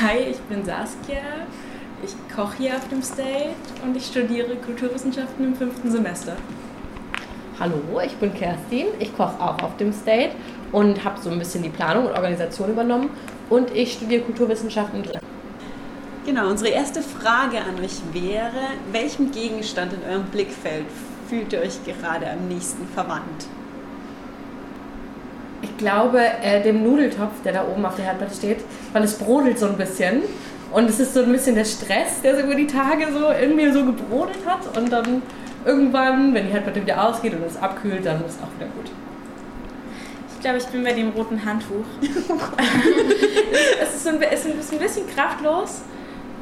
Hi, ich bin Saskia. Ich koche hier auf dem State und ich studiere Kulturwissenschaften im fünften Semester. Hallo, ich bin Kerstin. Ich koche auch auf dem State und habe so ein bisschen die Planung und Organisation übernommen. Und ich studiere Kulturwissenschaften. Genau, unsere erste Frage an euch wäre, welchem Gegenstand in eurem Blickfeld fühlt ihr euch gerade am nächsten verwandt? Ich glaube, äh, dem Nudeltopf, der da oben auf der Herdplatte steht, weil es brodelt so ein bisschen. Und es ist so ein bisschen der Stress, der so über die Tage so irgendwie so gebrodelt hat. Und dann irgendwann, wenn die Herdplatte wieder ausgeht und es abkühlt, dann ist es auch wieder gut. Ich glaube, ich bin bei dem roten Handtuch. es, ist ein, es ist ein bisschen kraftlos,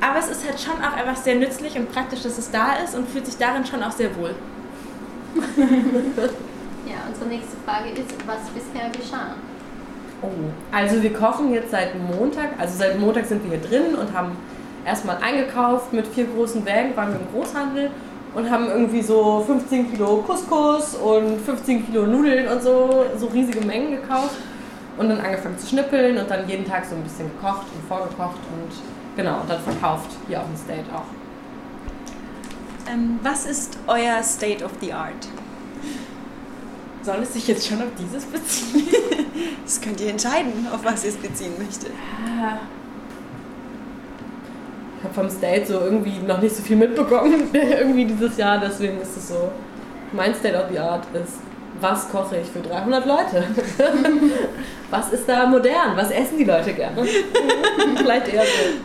aber es ist halt schon auch einfach sehr nützlich und praktisch, dass es da ist und fühlt sich darin schon auch sehr wohl. Ja, unsere nächste Frage ist, was bisher geschah. Oh, also wir kochen jetzt seit Montag, also seit Montag sind wir hier drin und haben erstmal eingekauft mit vier großen Wägen, waren wir im Großhandel und haben irgendwie so 15 Kilo Couscous und 15 Kilo Nudeln und so, so riesige Mengen gekauft und dann angefangen zu schnippeln und dann jeden Tag so ein bisschen gekocht und vorgekocht und genau, und dann verkauft hier auf dem State auch. Ähm, was ist euer State of the Art? Soll es sich jetzt schon auf dieses beziehen? Das könnt ihr entscheiden, auf was ihr es beziehen möchtet. Ich habe vom State so irgendwie noch nicht so viel mitbekommen, irgendwie dieses Jahr, deswegen ist es so. Mein State of the Art ist, was koche ich für 300 Leute? was ist da modern? Was essen die Leute gerne? Vielleicht eher so.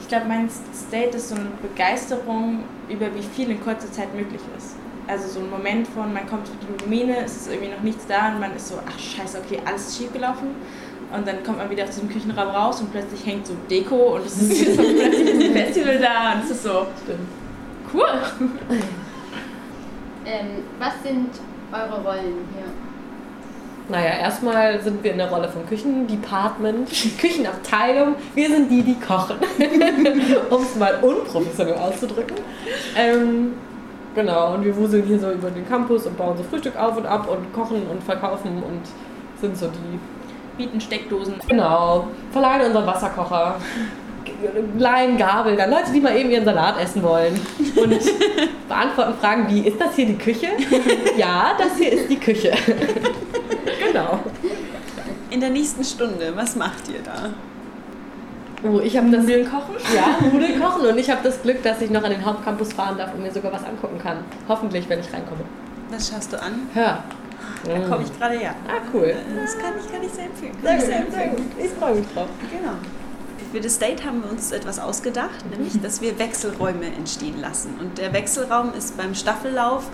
Ich glaube, mein State ist so eine Begeisterung über wie viel in kurzer Zeit möglich ist. Also so ein Moment von, man kommt durch die Domine, es ist irgendwie noch nichts da und man ist so, ach scheiße, okay, alles ist schief gelaufen. Und dann kommt man wieder aus diesem Küchenraum raus und plötzlich hängt so Deko und es ist so plötzlich ein Festival da und es ist so, Stimmt. cool. Ähm, was sind eure Rollen hier? Naja, erstmal sind wir in der Rolle von Küchendepartment, Küchenabteilung. Wir sind die, die kochen. um es mal unprofessionell auszudrücken. Ähm, genau, und wir wuseln hier so über den Campus und bauen so Frühstück auf und ab und kochen und verkaufen und sind so die Bieten Steckdosen. Genau, verleihen unseren Wasserkocher, leihen Gabel, dann Leute, die mal eben ihren Salat essen wollen und beantworten Fragen wie, ist das hier die Küche? ja, das hier ist die Küche. genau. In der nächsten Stunde, was macht ihr da? Oh, ich habe das Nudeln kochen? ja, Nudeln kochen und ich habe das Glück, dass ich noch an den Hauptcampus fahren darf und mir sogar was angucken kann. Hoffentlich, wenn ich reinkomme. Was schaust du an? Hör. Da komme ich gerade her. Ah, cool. Das kann ich, kann ich sehr empfehlen. Sehr sehr sehr empfehlen. gut. Ich freue mich drauf. Genau. Für das Date haben wir uns etwas ausgedacht, nämlich, dass wir Wechselräume entstehen lassen. Und der Wechselraum ist beim Staffellauf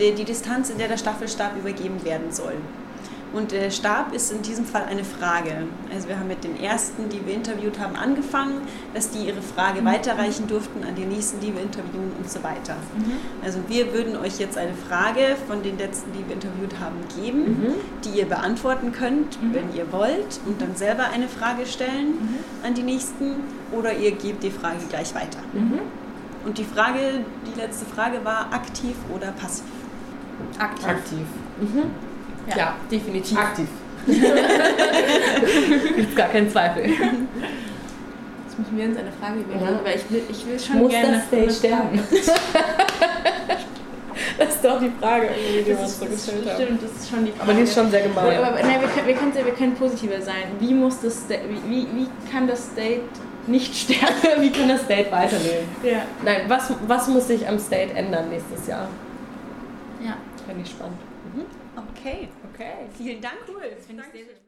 der, die Distanz, in der der Staffelstab übergeben werden soll. Und der Stab ist in diesem Fall eine Frage. Also wir haben mit den ersten, die wir interviewt haben, angefangen, dass die ihre Frage weiterreichen durften an die nächsten, die wir interviewen und so weiter. Also wir würden euch jetzt eine Frage von den letzten, die wir interviewt haben, geben, die ihr beantworten könnt, wenn ihr wollt, und dann selber eine Frage stellen an die nächsten oder ihr gebt die Frage gleich weiter. Und die Frage, die letzte Frage war aktiv oder passiv. Aktiv. Aktiv. Mhm. Ja. Ja. definitiv. Aktiv. Gibt's gar keinen Zweifel. Jetzt müssen wir uns eine Frage überlegen, Ja. weil ich will, ich will schon Muss gerne das State eine sterben? das ist doch die Frage, die wir Das uns so das gestellt haben. stimmt, das ist schon die Frage. Aber die ist schon sehr gemein. Aber, aber nein, wir können, wir, können, wir können positiver sein. Wie muss das wie, wie, kann das Date nicht sterben? Wie kann das State weiterleben? Ja. Nein, was, was muss sich am State ändern nächstes Jahr? Ja. Fände ich spannend. Okay, Okay. vielen Dank. Cool. Das finde ich sehr, sehr